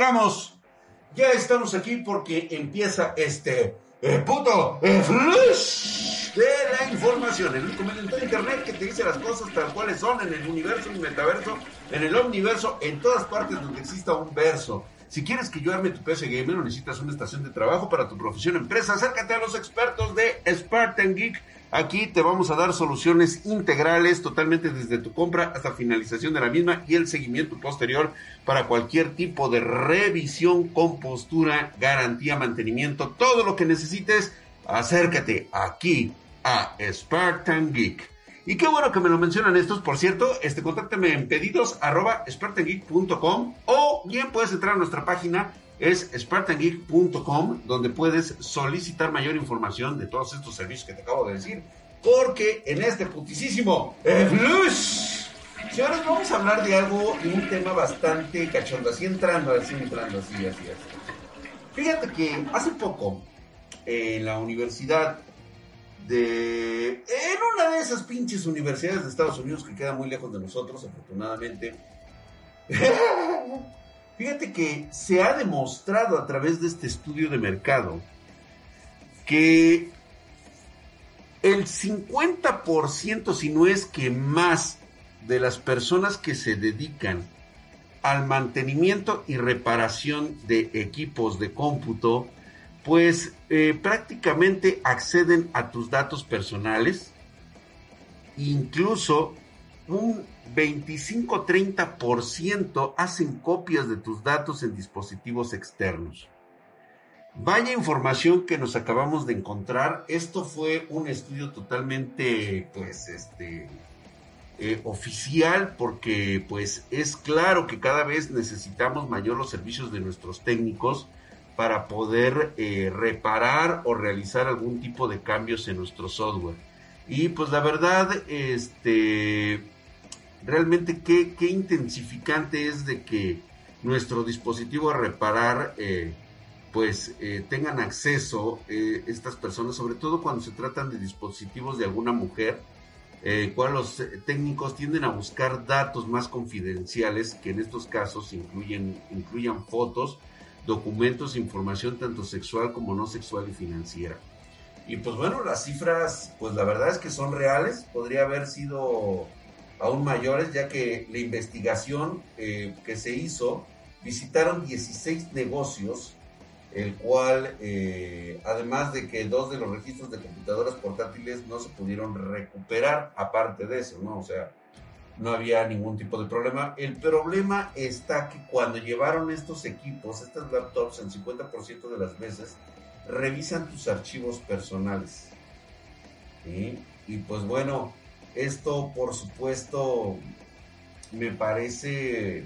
llegamos. Ya estamos aquí porque empieza este eh, puto eh, flush de la información. El único medio de internet que te dice las cosas tal cuales son en el universo, en el metaverso, en el omniverso, en todas partes donde exista un verso. Si quieres que yo arme tu PC Gamer o necesitas una estación de trabajo para tu profesión empresa, acércate a los expertos de Spartan Geek. Aquí te vamos a dar soluciones integrales totalmente desde tu compra hasta finalización de la misma y el seguimiento posterior para cualquier tipo de revisión, compostura, garantía, mantenimiento, todo lo que necesites. Acércate aquí a Spartan Geek. Y qué bueno que me lo mencionan estos, por cierto, este, contáctame en pedidos o bien puedes entrar a nuestra página, es spartangeek.com, donde puedes solicitar mayor información de todos estos servicios que te acabo de decir, porque en este putisísimo Flush, señores, vamos a hablar de algo, de un tema bastante cachondo, así entrando, así entrando, así, así, así. Fíjate que hace poco, en la universidad de en una de esas pinches universidades de Estados Unidos que queda muy lejos de nosotros, afortunadamente. Fíjate que se ha demostrado a través de este estudio de mercado que el 50%, si no es que más, de las personas que se dedican al mantenimiento y reparación de equipos de cómputo pues eh, prácticamente acceden a tus datos personales, incluso un 25-30% hacen copias de tus datos en dispositivos externos. Vaya información que nos acabamos de encontrar. Esto fue un estudio totalmente, pues, este, eh, oficial, porque, pues, es claro que cada vez necesitamos mayor los servicios de nuestros técnicos para poder eh, reparar o realizar algún tipo de cambios en nuestro software. Y pues la verdad, este, realmente qué, qué intensificante es de que nuestro dispositivo a reparar, eh, pues eh, tengan acceso estas personas, sobre todo cuando se tratan de dispositivos de alguna mujer, cual los técnicos tienden a buscar datos más confidenciales, que en estos casos incluyen, incluyan fotos, documentos, información tanto sexual como no sexual y financiera. Y pues bueno, las cifras, pues la verdad es que son reales, podría haber sido aún mayores, ya que la investigación eh, que se hizo, visitaron 16 negocios, el cual, eh, además de que dos de los registros de computadoras portátiles no se pudieron recuperar, aparte de eso, ¿no? O sea, no había ningún tipo de problema. El problema está que cuando llevaron estos equipos, estas laptops, el 50% de las veces, revisan tus archivos personales. Y pues bueno, esto por supuesto me parece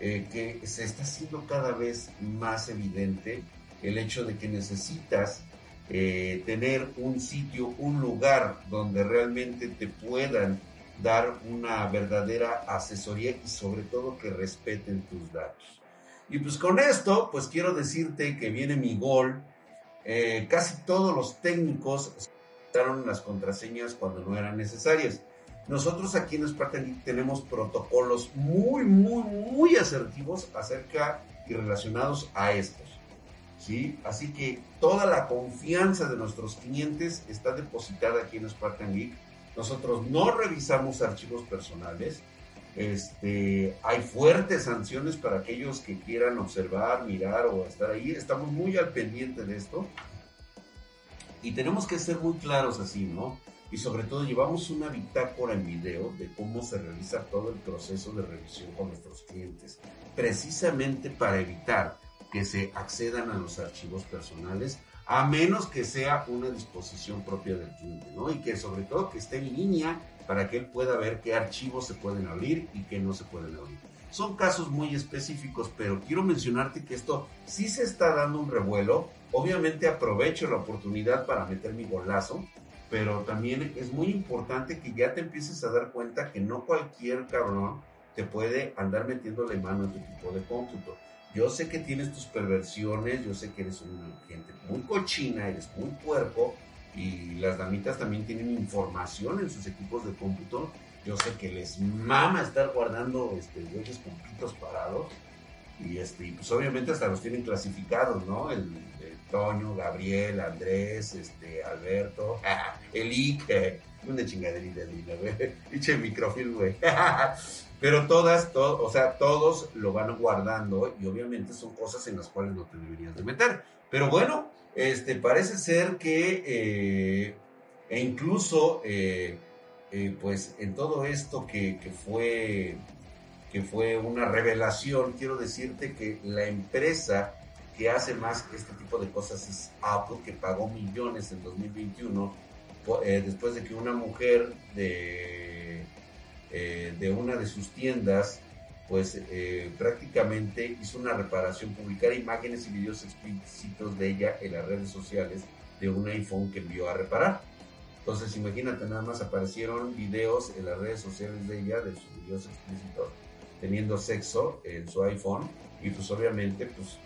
eh, que se está haciendo cada vez más evidente el hecho de que necesitas eh, tener un sitio, un lugar donde realmente te puedan dar una verdadera asesoría y sobre todo que respeten tus datos. Y pues con esto, pues quiero decirte que viene mi gol. Eh, casi todos los técnicos usaron las contraseñas cuando no eran necesarias. Nosotros aquí en Spartan tenemos protocolos muy, muy, muy asertivos acerca y relacionados a estos. ¿sí? Así que toda la confianza de nuestros clientes está depositada aquí en Spartan Geek nosotros no revisamos archivos personales. Este, hay fuertes sanciones para aquellos que quieran observar, mirar o estar ahí. Estamos muy al pendiente de esto. Y tenemos que ser muy claros así, ¿no? Y sobre todo llevamos una bitácora en video de cómo se realiza todo el proceso de revisión con nuestros clientes. Precisamente para evitar que se accedan a los archivos personales a menos que sea una disposición propia del cliente, ¿no? Y que sobre todo que esté en línea para que él pueda ver qué archivos se pueden abrir y qué no se pueden abrir. Son casos muy específicos, pero quiero mencionarte que esto sí se está dando un revuelo. Obviamente aprovecho la oportunidad para meter mi golazo, pero también es muy importante que ya te empieces a dar cuenta que no cualquier cabrón te puede andar metiéndole mano a tu tipo de cómputo. Yo sé que tienes tus perversiones, yo sé que eres una gente muy cochina, eres muy puerco y las damitas también tienen información en sus equipos de cómputo. Yo sé que les mama estar guardando este, güeyes con pitos parados. Y este, pues obviamente hasta los tienen clasificados, ¿no? El, Toño, Gabriel, Andrés, este, Alberto, el Ike, una chingaderita, güey. Dice microfilm, güey. Pero todas, o sea, todos lo van guardando y obviamente son cosas en las cuales no te deberías de meter. Pero bueno, este, parece ser que, eh, e incluso, eh, eh, pues en todo esto que, fue, que fue una revelación, quiero decirte que la empresa que hace más este tipo de cosas es Apple, que pagó millones en 2021 después de que una mujer de, de una de sus tiendas pues eh, prácticamente hizo una reparación, publicar imágenes y videos explícitos de ella en las redes sociales de un iPhone que envió a reparar. Entonces imagínate, nada más aparecieron videos en las redes sociales de ella, de sus videos explícitos, teniendo sexo en su iPhone y pues obviamente pues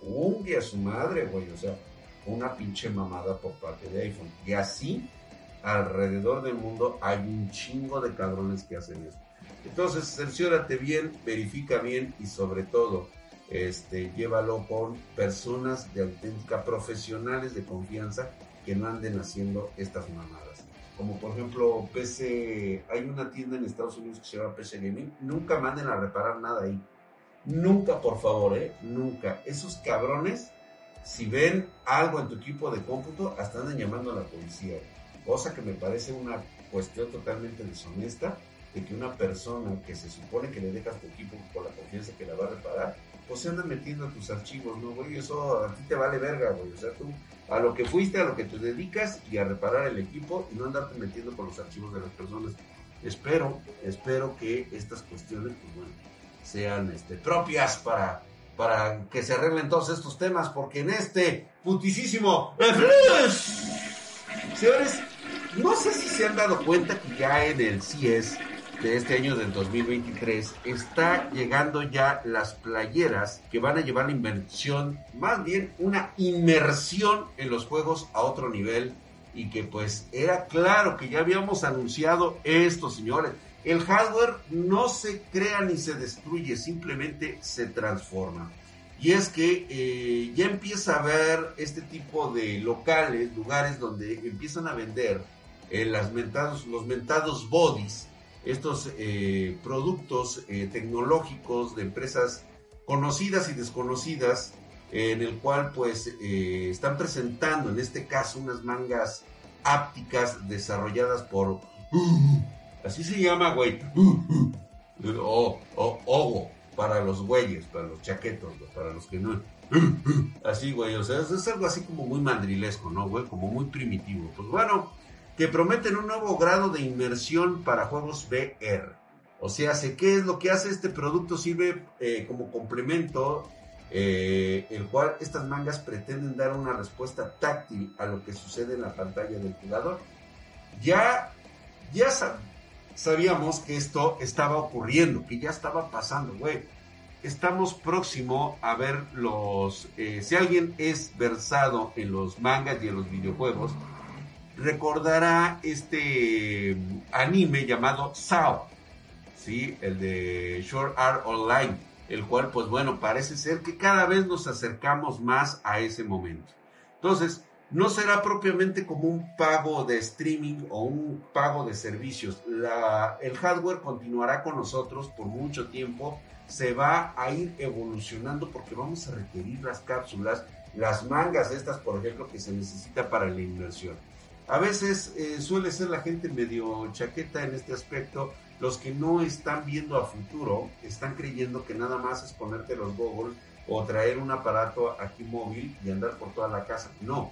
un día su madre, güey, o sea, una pinche mamada por parte de iPhone. Y así, alrededor del mundo hay un chingo de cabrones que hacen esto. Entonces, cerciórate bien, verifica bien y sobre todo, este, llévalo con personas de auténtica, profesionales de confianza que no anden haciendo estas mamadas. Como por ejemplo, PC, hay una tienda en Estados Unidos que se llama PC Gaming, nunca manden a reparar nada ahí. Nunca, por favor, ¿eh? Nunca. Esos cabrones, si ven algo en tu equipo de cómputo, hasta andan llamando a la policía. Cosa que me parece una cuestión totalmente deshonesta que una persona que se supone que le dejas tu equipo por la confianza que la va a reparar, pues se anda metiendo a tus archivos, ¿no, güey? Eso a ti te vale verga, güey. O sea, tú a lo que fuiste, a lo que te dedicas y a reparar el equipo y no andarte metiendo con los archivos de las personas. Espero, espero que estas cuestiones, pues sean este, propias para, para que se arreglen todos estos temas, porque en este putisísimo... Señores, no sé si se han dado cuenta que ya en el CIES de este año del 2023 está llegando ya las playeras que van a llevar la inversión, más bien una inmersión en los juegos a otro nivel y que pues era claro que ya habíamos anunciado esto, señores. El hardware no se crea ni se destruye, simplemente se transforma. Y es que eh, ya empieza a haber este tipo de locales, lugares donde empiezan a vender eh, los mentados bodies estos eh, productos eh, tecnológicos de empresas conocidas y desconocidas, en el cual pues eh, están presentando en este caso unas mangas ápticas desarrolladas por... así se llama, güey. o, o, para los güeyes, para los chaquetos, para los que no... Así, güey, o sea, es algo así como muy mandrilesco, ¿no, güey? Como muy primitivo. Pues bueno, que prometen un nuevo grado de inmersión para juegos VR. O sea, ¿qué es lo que hace este producto? Sirve eh, como complemento, eh, el cual estas mangas pretenden dar una respuesta táctil a lo que sucede en la pantalla del jugador. Ya, ya sabíamos que esto estaba ocurriendo, que ya estaba pasando, güey. Estamos próximo a ver los... Eh, si alguien es versado en los mangas y en los videojuegos, recordará este anime llamado Sao, ¿sí? el de Short Art Online, el cual, pues bueno, parece ser que cada vez nos acercamos más a ese momento. Entonces, no será propiamente como un pago de streaming o un pago de servicios. La, el hardware continuará con nosotros por mucho tiempo. Se va a ir evolucionando porque vamos a requerir las cápsulas, las mangas estas, por ejemplo, que se necesita para la inversión. A veces eh, suele ser la gente medio chaqueta en este aspecto. Los que no están viendo a futuro están creyendo que nada más es ponerte los goggles o traer un aparato aquí móvil y andar por toda la casa. No.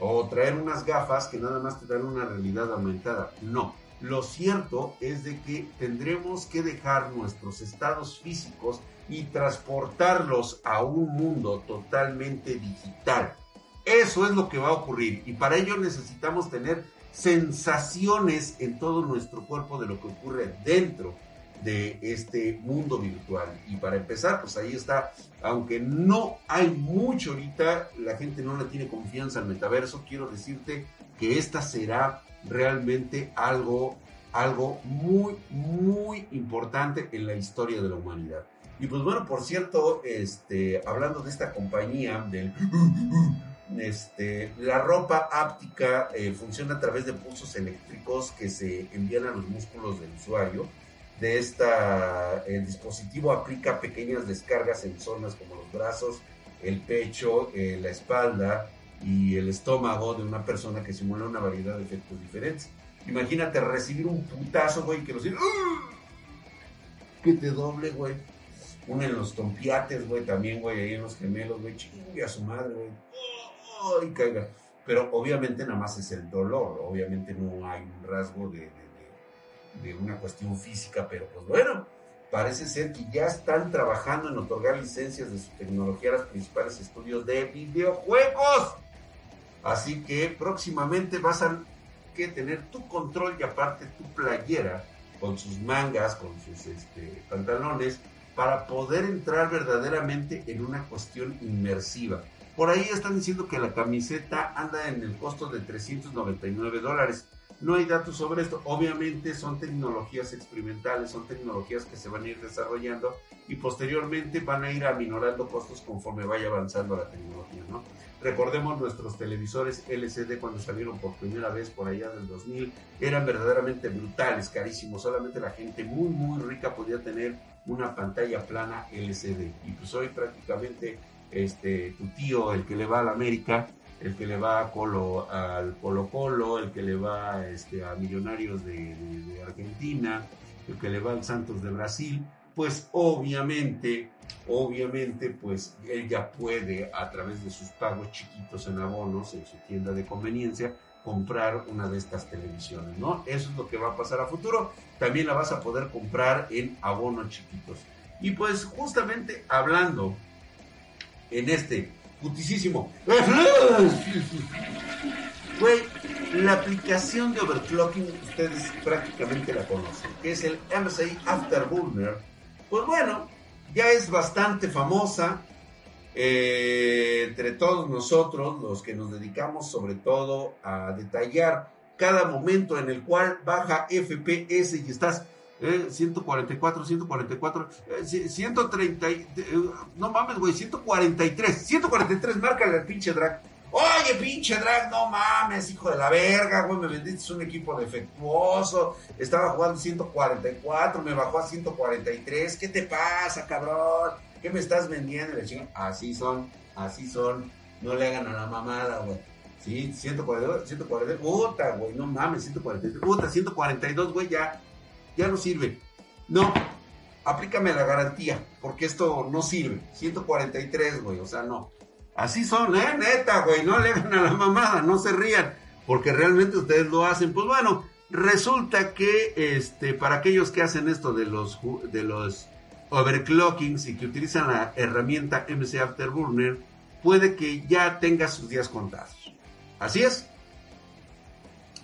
O traer unas gafas que nada más te dan una realidad aumentada. No. Lo cierto es de que tendremos que dejar nuestros estados físicos y transportarlos a un mundo totalmente digital eso es lo que va a ocurrir y para ello necesitamos tener sensaciones en todo nuestro cuerpo de lo que ocurre dentro de este mundo virtual. Y para empezar, pues ahí está, aunque no hay mucho ahorita, la gente no le tiene confianza al metaverso, quiero decirte que esta será realmente algo, algo muy, muy importante en la historia de la humanidad. Y pues bueno, por cierto, este, hablando de esta compañía, del, este, la ropa áptica eh, funciona a través de pulsos eléctricos que se envían a los músculos del usuario. De esta, el dispositivo aplica pequeñas descargas en zonas como los brazos, el pecho, eh, la espalda y el estómago de una persona que simula una variedad de efectos diferentes. Imagínate recibir un putazo, güey, que lo sientes, que te doble, güey uno en los tompiates, güey, también, güey, ahí en los gemelos, güey, chingue a su madre, güey. ¡Ay, caiga! Pero obviamente nada más es el dolor, obviamente no hay un rasgo de, de, una cuestión física, pero pues bueno, parece ser que ya están trabajando en otorgar licencias de su tecnología a los principales estudios de videojuegos. Así que próximamente vas a que tener tu control y aparte tu playera con sus mangas, con sus este, pantalones, para poder entrar verdaderamente en una cuestión inmersiva. Por ahí están diciendo que la camiseta anda en el costo de 399 dólares. No hay datos sobre esto. Obviamente son tecnologías experimentales, son tecnologías que se van a ir desarrollando y posteriormente van a ir aminorando costos conforme vaya avanzando la tecnología, ¿no? Recordemos nuestros televisores LCD cuando salieron por primera vez por allá del 2000, eran verdaderamente brutales, carísimos. Solamente la gente muy, muy rica podía tener una pantalla plana LCD. Y pues hoy prácticamente este, tu tío, el que le va a la América, el que le va a Colo, al Colo Colo, el que le va este, a Millonarios de, Argentina, el que le va al Santos de Brasil, pues obviamente, obviamente, pues él ya puede a través de sus pagos chiquitos en abonos en su tienda de conveniencia comprar una de estas televisiones, ¿no? Eso es lo que va a pasar a futuro. También la vas a poder comprar en abonos chiquitos. Y pues justamente hablando en este putisísimo... Güey, la aplicación de overclocking ustedes prácticamente la conocen, que es el MSI Afterburner. Pues bueno, ya es bastante famosa, eh, entre todos nosotros, los que nos dedicamos sobre todo a detallar cada momento en el cual baja FPS y estás 144, 144, 130, no mames, güey, 143, 143, márcale al pinche drag. Oye, pinche drag, no mames, hijo de la verga, güey, me vendiste un equipo defectuoso, estaba jugando 144, me bajó a 143, ¿qué te pasa, cabrón? ¿Qué me estás vendiendo? así son, así son. No le hagan a la mamada, güey. Sí, 142, 142, puta, güey, no mames, 143, puta, 142, güey, ya, ya no sirve. No, aplícame la garantía, porque esto no sirve. 143, güey, o sea, no. Así son, eh, neta, güey, no le hagan a la mamada, no se rían, porque realmente ustedes lo hacen. Pues bueno, resulta que, este, para aquellos que hacen esto de los, de los overclockings y que utilizan la herramienta MC Afterburner, puede que ya tenga sus días contados. Así es.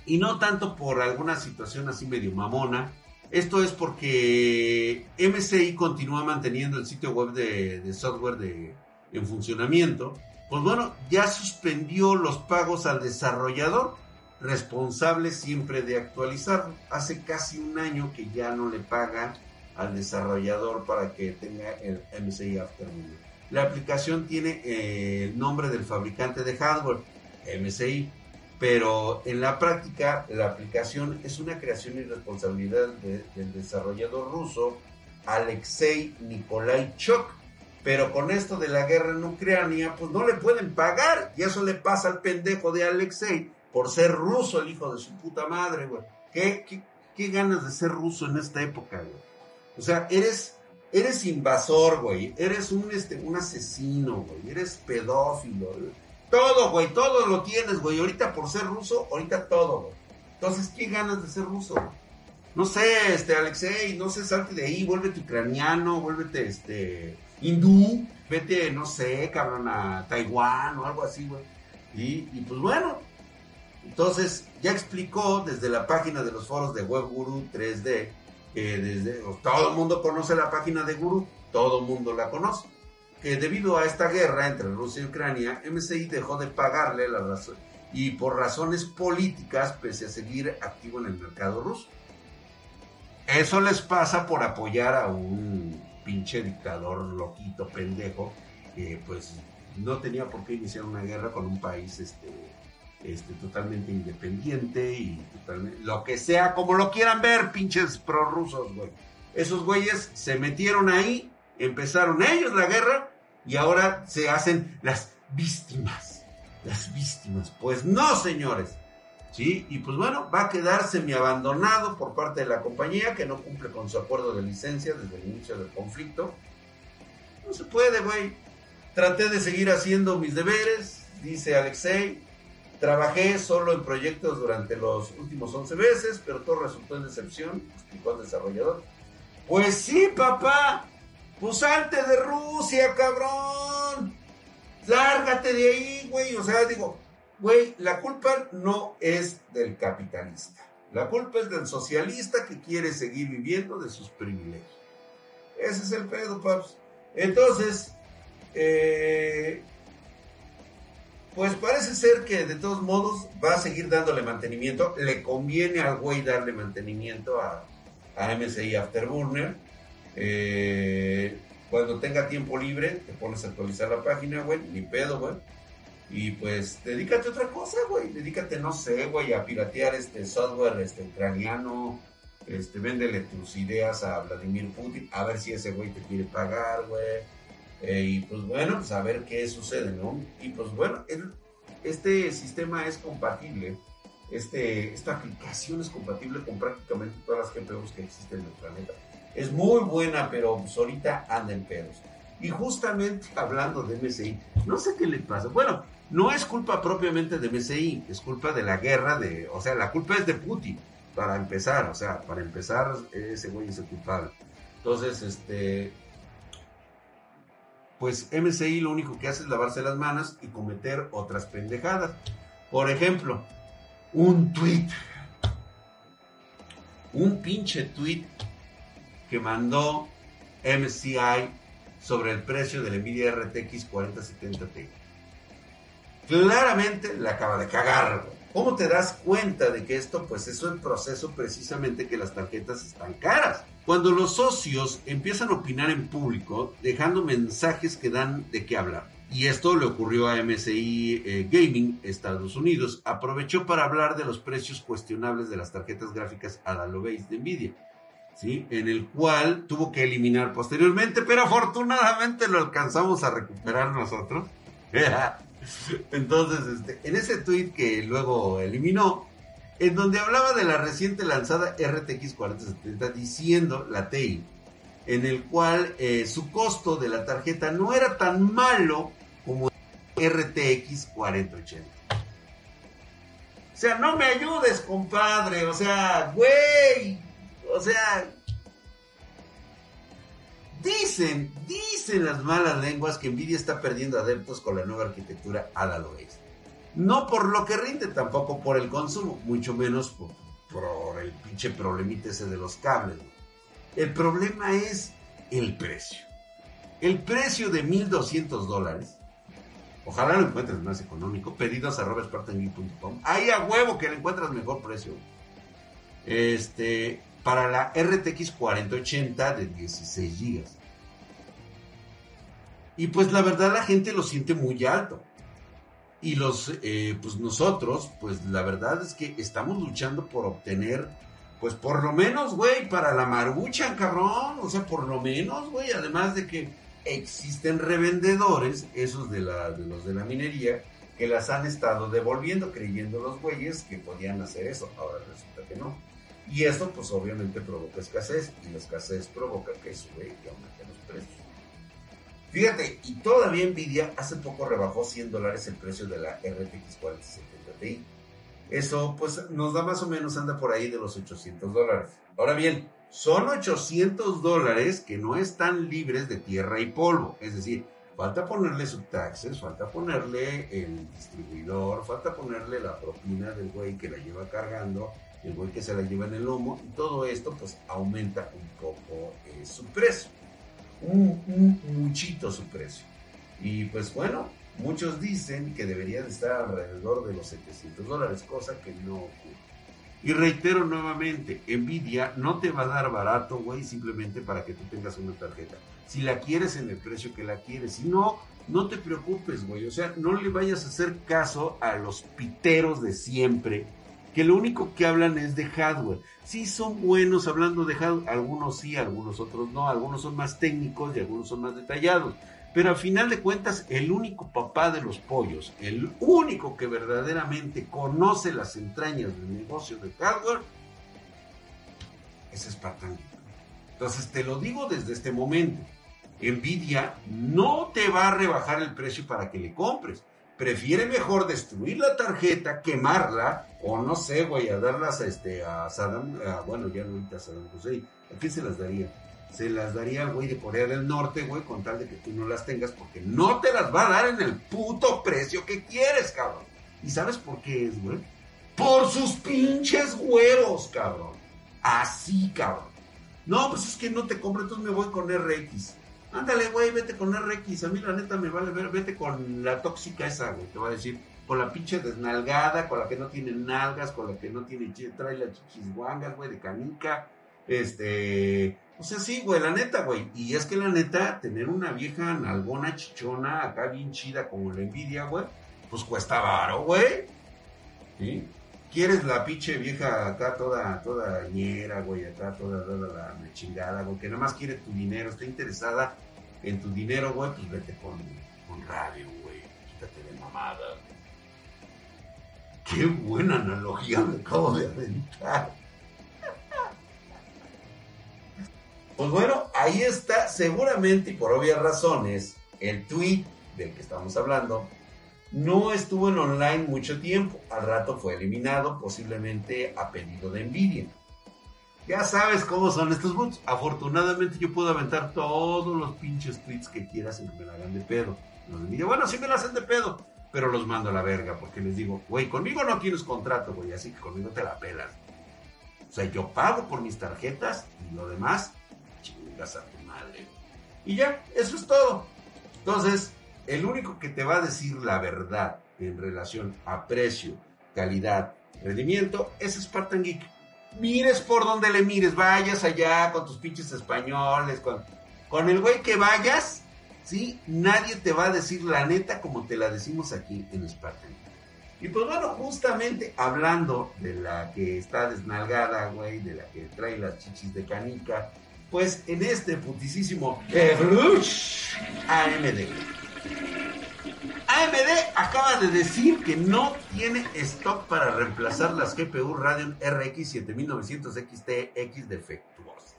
Y no tanto por alguna situación así medio mamona. Esto es porque MCI continúa manteniendo el sitio web de, software en funcionamiento. Pues bueno, ya suspendió los pagos al desarrollador responsable siempre de actualizar. Hace casi un año que ya no le paga al desarrollador para que tenga el MSI Afterburner. La aplicación tiene eh, el nombre del fabricante de hardware, MSI, pero en la práctica la aplicación es una creación y responsabilidad del desarrollador ruso Alexei Nikolai Chok. Pero con esto de la guerra en Ucrania, pues no le pueden pagar. Y eso le pasa al pendejo de Alexei por ser ruso, el hijo de su puta madre, güey. ¿Qué, ganas de ser ruso en esta época, güey? O sea, eres, eres invasor, güey. Eres un, este, un asesino, güey. Eres pedófilo. Todo, güey. Todo lo tienes, güey. Ahorita por ser ruso, ahorita todo, güey. Entonces, ¿qué ganas de ser ruso? No sé, este, Alexei, no sé, salte de ahí, vuélvete ucraniano, vuélvete, este, hindú, vete, no sé, cabrón, a Taiwán o algo así, güey. Y, pues bueno, entonces ya explicó desde la página de los foros de WebGuru 3D que desde, todo el mundo conoce la página de Guru, todo el mundo la conoce, que debido a esta guerra entre Rusia y Ucrania, MSI dejó de pagarle la razón y por razones políticas pese a seguir activo en el mercado ruso. Eso les pasa por apoyar a un pinche dictador loquito, pendejo, que pues no tenía por qué iniciar una guerra con un país este, este, totalmente independiente y totalmente, lo que sea, como lo quieran ver, pinches prorrusos, güey. Esos güeyes se metieron ahí, empezaron ellos la guerra y ahora se hacen las víctimas. Las víctimas. Pues no, señores. ¿Sí? Y pues bueno, va a quedar semi-abandonado por parte de la compañía que no cumple con su acuerdo de licencia desde el inicio del conflicto. No se puede, güey. Traté de seguir haciendo mis deberes, dice Alexei. Trabajé solo en proyectos durante los últimos 11 meses, pero todo resultó en decepción, explicó el desarrollador. Pues sí, papá. Pues de Rusia, cabrón. Lárgate de ahí, güey. O sea, digo, güey, la culpa no es del capitalista. La culpa es del socialista que quiere seguir viviendo de sus privilegios. Ese es el pedo, paps. Entonces, eh, pues parece ser que de todos modos va a seguir dándole mantenimiento. Le conviene al güey darle mantenimiento a, a MSI Afterburner. Eh, cuando tenga tiempo libre, te pones a actualizar la página, güey, ni pedo, güey. Y pues dedícate a otra cosa, güey. Dedícate, no sé, güey, a piratear este software este, ucraniano. Este, véndele tus ideas a Vladimir Putin, a ver si ese güey te quiere pagar, güey eh, y pues bueno, pues a ver qué sucede, ¿no? Y pues bueno, este sistema es compatible, este, esta aplicación es compatible con prácticamente todas las GPUs que existen en el planeta. Es muy buena, pero pues ahorita anda en pedos. Y justamente hablando de MSI, no sé qué le pasa. Bueno, no es culpa propiamente de MSI, es culpa de la guerra de, o sea, la culpa es de Putin, para empezar, o sea, para empezar, ese güey es el culpable. Entonces, este, pues MCI lo único que hace es lavarse las manos y cometer otras pendejadas. Por ejemplo, un tweet. Un pinche tweet que mandó MCI sobre el precio de la Nvidia RTX 4070 Ti. Claramente la acaba de cagar. ¿Cómo te das cuenta de que esto, pues es un proceso precisamente que las tarjetas están caras? Cuando los socios empiezan a opinar en público, dejando mensajes que dan de qué hablar. Y esto le ocurrió a MSI eh, Gaming, Estados Unidos. Aprovechó para hablar de los precios cuestionables de las tarjetas gráficas a la base de Nvidia. ¿Sí? En el cual tuvo que eliminar posteriormente, pero afortunadamente lo alcanzamos a recuperar nosotros. Entonces, este, en ese tweet que luego eliminó, en donde hablaba de la reciente lanzada RTX 4070 diciendo la TI, en el cual eh, su costo de la tarjeta no era tan malo como RTX 4080. O sea, no me ayudes, compadre. O sea, güey. O sea, dicen, dicen las malas lenguas que Nvidia está perdiendo adeptos con la nueva arquitectura a la no por lo que rinde, tampoco por el consumo, mucho menos por, el pinche problemita ese de los cables. El problema es el precio. El precio de 1200 dólares. Ojalá lo encuentres más económico. Pedidos a robertspartanville.com. Ahí a huevo que le encuentras mejor precio. Este, para la RTX 4080 de 16 GB. Y pues la verdad la gente lo siente muy alto. Y los, eh, pues nosotros, pues la verdad es que estamos luchando por obtener, pues por lo menos, güey, para la marucha, cabrón. O sea, por lo menos, güey, además de que existen revendedores, esos de, la, de los de la minería, que las han estado devolviendo, creyendo los güeyes que podían hacer eso. Ahora resulta que no. Y esto, pues obviamente provoca escasez, y la escasez provoca que sube y aumente los precios. Fíjate, y todavía Nvidia hace poco rebajó 100 dólares el precio de la RTX 4070 Ti. Eso pues nos da más o menos, anda por ahí de los 800 dólares. Ahora bien, son 800 dólares que no están libres de tierra y polvo. Es decir, falta ponerle subtaxes, falta ponerle el distribuidor, falta ponerle la propina del güey que la lleva cargando, el güey que se la lleva en el lomo, y todo esto pues aumenta un poco eh, su precio un, muchito su precio. Y pues bueno, muchos dicen que debería de estar alrededor de los 700 dólares, cosa que no ocurre. Y reitero nuevamente, Nvidia no te va a dar barato, güey, simplemente para que tú tengas una tarjeta. Si la quieres en el precio que la quieres, si no, no te preocupes, güey. O sea, no le vayas a hacer caso a los piteros de siempre, que lo único que hablan es de hardware. Sí son buenos hablando de hardware, algunos sí, algunos otros no, algunos son más técnicos y algunos son más detallados. Pero al final de cuentas, el único papá de los pollos, el único que verdaderamente conoce las entrañas del negocio de hardware, es Spartan. Entonces te lo digo desde este momento. Nvidia no te va a rebajar el precio para que le compres. Prefiere mejor destruir la tarjeta, quemarla, o no sé, güey, a darlas a, este, a Saddam, bueno, ya no ahorita a Saddam Hussein. ¿A quién se las daría? Se las daría al güey de Corea del Norte, güey, con tal de que tú no las tengas, porque no te las va a dar en el puto precio que quieres, cabrón. ¿Y sabes por qué es, güey? Por sus pinches huevos, cabrón. Así, cabrón. No, pues es que no te compro, entonces me voy con RX. Ándale, güey, vete con RX. A mí la neta me vale ver, vete con la tóxica esa, güey, te voy a decir. Con la pinche desnalgada, con la que no tiene nalgas, con la que no tiene, trae las chichisguangas, güey, de canica. Este, o sea, sí, güey, la neta, güey. Y es que la neta, tener una vieja nalgona chichona acá bien chida como la envidia, güey, pues cuesta varo, güey. ¿Sí? ¿Quieres la pinche vieja acá toda, toda ñera, güey, acá toda, toda la chingada, güey, que nada más quiere tu dinero, está interesada en tu dinero, güey, pues vete con, con radio, güey, quítate de mamada. Qué buena analogía me acabo de aventar. Pues bueno, ahí está, seguramente y por obvias razones, el tweet del que estamos hablando no estuvo en online mucho tiempo. Al rato fue eliminado, posiblemente a pedido de Nvidia. Ya sabes cómo son estos bots. Afortunadamente yo puedo aventar todos los pinches tweets que quieras sin que me la hagan de pedo. Los Nvidia, bueno, sí me la hacen de pedo, pero los mando a la verga porque les digo, güey, conmigo no tienes contrato, güey, así que conmigo te la pelas. O sea, yo pago por mis tarjetas y lo demás, chingas a tu madre. Y ya, eso es todo. Entonces, el único que te va a decir la verdad en relación a precio, calidad, rendimiento es Spartan Geek. Mires por donde le mires, vayas allá con tus pinches españoles, con, el güey que vayas, ¿sí? Nadie te va a decir la neta como te la decimos aquí en Spartan Geek. Y pues bueno, justamente hablando de la que está desnalgada, güey, de la que trae las chichis de canica, pues en este putisísimo AMD AMD acaba de decir que no tiene stock para reemplazar las GPU Radeon RX 7900 XTX defectuosas.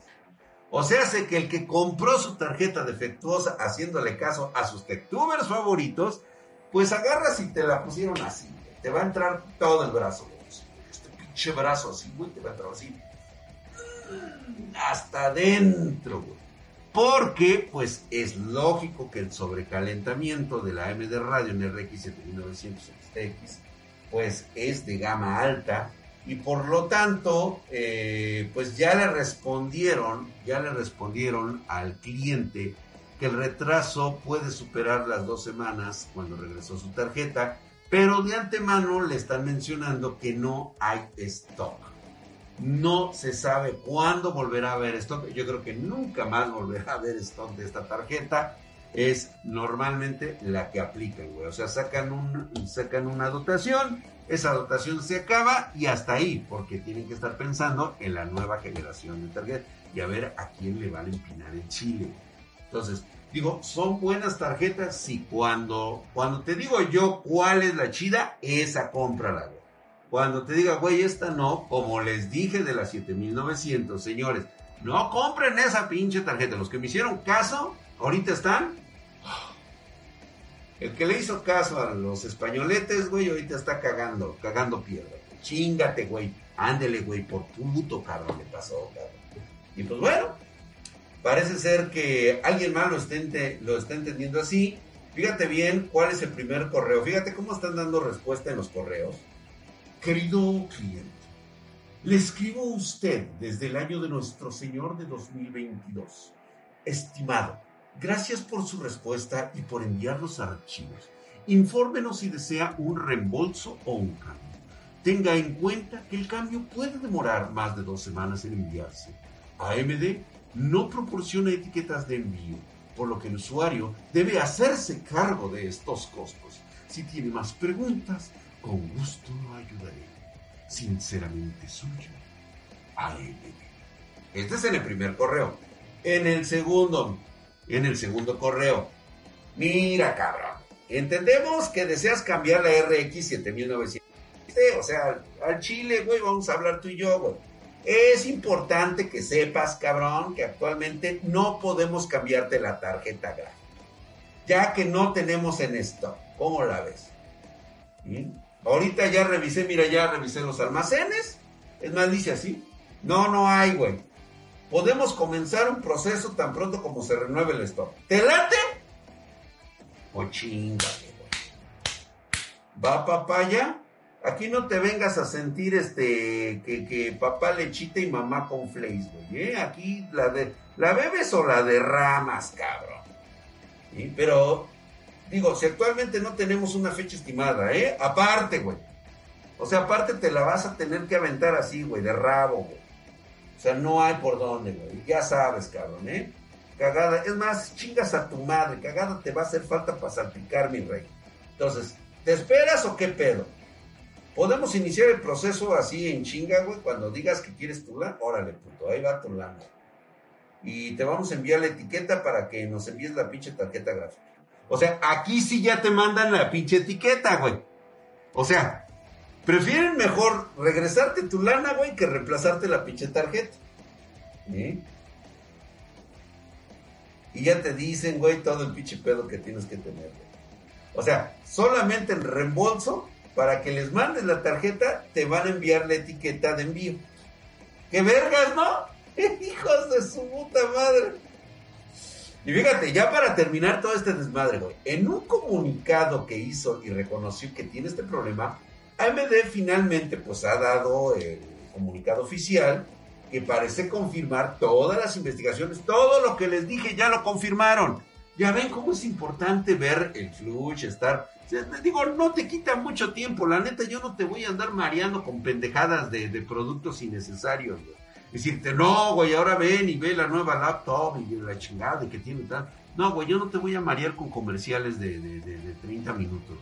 O sea, hace que el que compró su tarjeta defectuosa haciéndole caso a sus techtubers favoritos, pues agarras y te la pusieron así. Te va a entrar todo el brazo. Este pinche brazo así, güey, te va a entrar así. Hasta adentro, güey. Porque, pues, es lógico que el sobrecalentamiento de la AMD Radeon RX 7900 XTX, pues, es de gama alta y por lo tanto, eh, pues ya le respondieron, ya le respondieron al cliente que el retraso puede superar las dos semanas cuando regresó su tarjeta, pero de antemano le están mencionando que no hay stock. No se sabe cuándo volverá a haber stock. Yo creo que nunca más volverá a haber stock de esta tarjeta. Es normalmente la que aplican, güey. O sea, sacan, un, sacan una dotación, esa dotación se acaba y hasta ahí, porque tienen que estar pensando en la nueva generación de tarjeta y a ver a quién le van a empinar en Chile. Entonces, digo, ¿son buenas tarjetas? Sí, cuando, cuando te digo yo cuál es la chida, esa cómprala, güey. Cuando te diga, güey, esta no, como les dije de las 7900, señores, no compren esa pinche tarjeta. Los que me hicieron caso, ahorita están. El que le hizo caso a los españoletes, güey, ahorita está cagando, cagando piedra. Chingate, güey. Ándele, güey, por puto cabrón le pasó, cabrón. Y pues bueno, parece ser que alguien más lo lo está entendiendo así. Fíjate bien cuál es el primer correo. Fíjate cómo están dando respuesta en los correos. Querido cliente, le escribo a usted desde el año de nuestro Señor de 2022. Estimado, gracias por su respuesta y por enviar los archivos. Infórmenos si desea un reembolso o un cambio. tenga en cuenta que el cambio puede demorar más de dos semanas en enviarse. AMD no proporciona etiquetas de envío, por lo que el usuario debe hacerse cargo de estos costos. Si tiene más preguntas, con gusto lo ayudaré. Sinceramente suyo, AMD. Este es en el primer correo. En el segundo, en el segundo correo. Mira, cabrón. Entendemos que deseas cambiar la RX 7900. O sea, al Chile, güey, vamos a hablar tú y yo, güey. Es importante que sepas, cabrón, que actualmente no podemos cambiarte la tarjeta gráfica. Ya que no tenemos en esto. ¿Cómo la ves? Ahorita ya revisé, mira, ya revisé los almacenes. Es más, dice así. No, no hay, güey. Podemos comenzar un proceso tan pronto como se renueve el stock. ¿Te late? O chingate, güey. ¿Va papaya? Aquí no te vengas a sentir este que, papá lechita y mamá con flakes, güey. ¿eh? Aquí la de la bebes o la derramas, cabrón. Pero digo, si actualmente no tenemos una fecha estimada, ¿eh? Aparte, güey. O sea, aparte te la vas a tener que aventar así, güey, de rabo, güey. O sea, no hay por dónde, güey. Ya sabes, cabrón, ¿eh? Cagada. Es más, chingas a tu madre. Cagada te va a hacer falta para salpicar, mi rey. Entonces, ¿te esperas o qué pedo? Podemos iniciar el proceso así en chinga, güey. Cuando digas que quieres tu LAN, órale, puto, ahí va tu LAN. Y te vamos a enviar la etiqueta para que nos envíes la pinche tarjeta gráfica. O sea, aquí sí ya te mandan la pinche etiqueta, güey. O sea, prefieren mejor regresarte tu lana, güey, que reemplazarte la pinche tarjeta. ¿Sí? Y ya te dicen, güey, todo el pinche pedo que tienes que tener, güey. O sea, solamente el reembolso para que les mandes la tarjeta, te van a enviar la etiqueta de envío. ¡Qué vergas, no! ¡Hijos de su puta madre! Y fíjate, ya para terminar todo este desmadre, güey, en un comunicado que hizo y reconoció que tiene este problema, AMD finalmente pues ha dado el comunicado oficial que parece confirmar todas las investigaciones, todo lo que les dije ya lo confirmaron. Ya ven cómo es importante ver el flush, estar Digo, no te quita mucho tiempo. La neta, yo no te voy a andar mareando con pendejadas de, productos innecesarios, güey. Decirte, no, güey, ahora ven y ve la nueva laptop y la chingada que tiene tal. No, güey, yo no te voy a marear con comerciales de, de 30 minutos.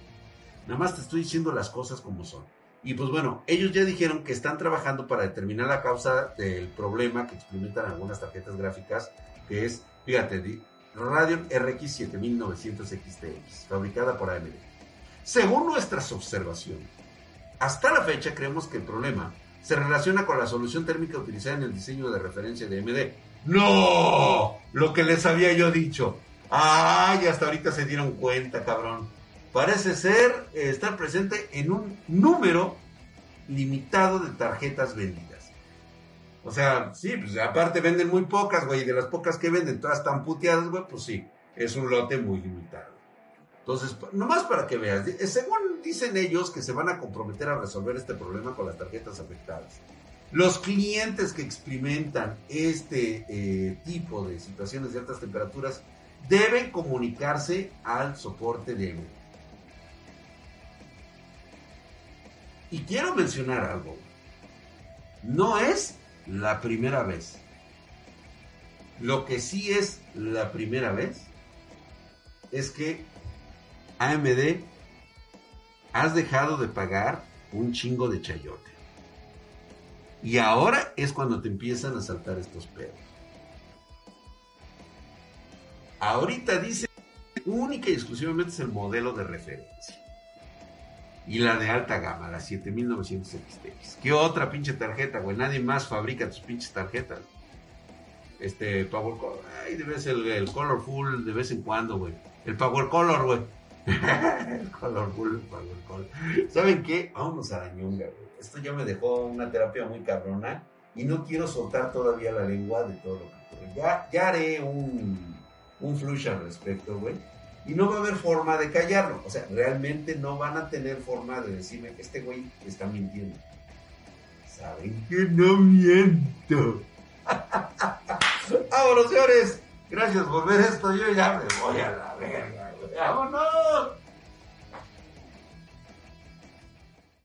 Nada más te estoy diciendo las cosas como son. Y pues bueno, ellos ya dijeron que están trabajando para determinar la causa del problema que experimentan algunas tarjetas gráficas, que es, fíjate, Radeon RX 7900 XTX, fabricada por AMD. Según nuestras observaciones, hasta la fecha creemos que el problema se relaciona con la solución térmica utilizada en el diseño de referencia de MD. ¡No! Lo que les había yo dicho. ¡Ay! Hasta ahorita se dieron cuenta, cabrón. Parece ser eh, estar presente en un número limitado de tarjetas vendidas. O sea, sí, pues aparte venden muy pocas, güey, y de las pocas que venden, todas están puteadas, güey, pues sí, es un lote muy limitado. Entonces, nomás para que veas, eh, según dicen ellos que se van a comprometer a resolver este problema con las tarjetas afectadas. Los clientes que experimentan este eh, tipo de situaciones de altas temperaturas deben comunicarse al soporte de M. Y quiero mencionar algo. No es la primera vez. Lo que sí es la primera vez es que AMD, has dejado de pagar un chingo de chayote. Y ahora es cuando te empiezan a saltar estos pedos. Ahorita dice única y exclusivamente es el modelo de referencia. Y la de alta gama, la 7900 XTX. ¿Qué otra pinche tarjeta, güey? Nadie más fabrica tus pinches tarjetas. Este Power Color. Ay, el, el Colorful de vez en cuando, güey. El Power Color, güey el color color ¿Saben qué? Vámonos a la ñonga, güey. Esto ya me dejó una terapia muy cabrona y no quiero soltar todavía la lengua de todo lo que ocurre. Ya, ya haré un, un flush al respecto, güey. Y no va a haber forma de callarlo. O sea, realmente no van a tener forma de decirme que este güey está mintiendo. ¿Saben que no miento? Vámonos, señores. Gracias por ver esto. Yo ya me voy a la verga. ¡Vámonos!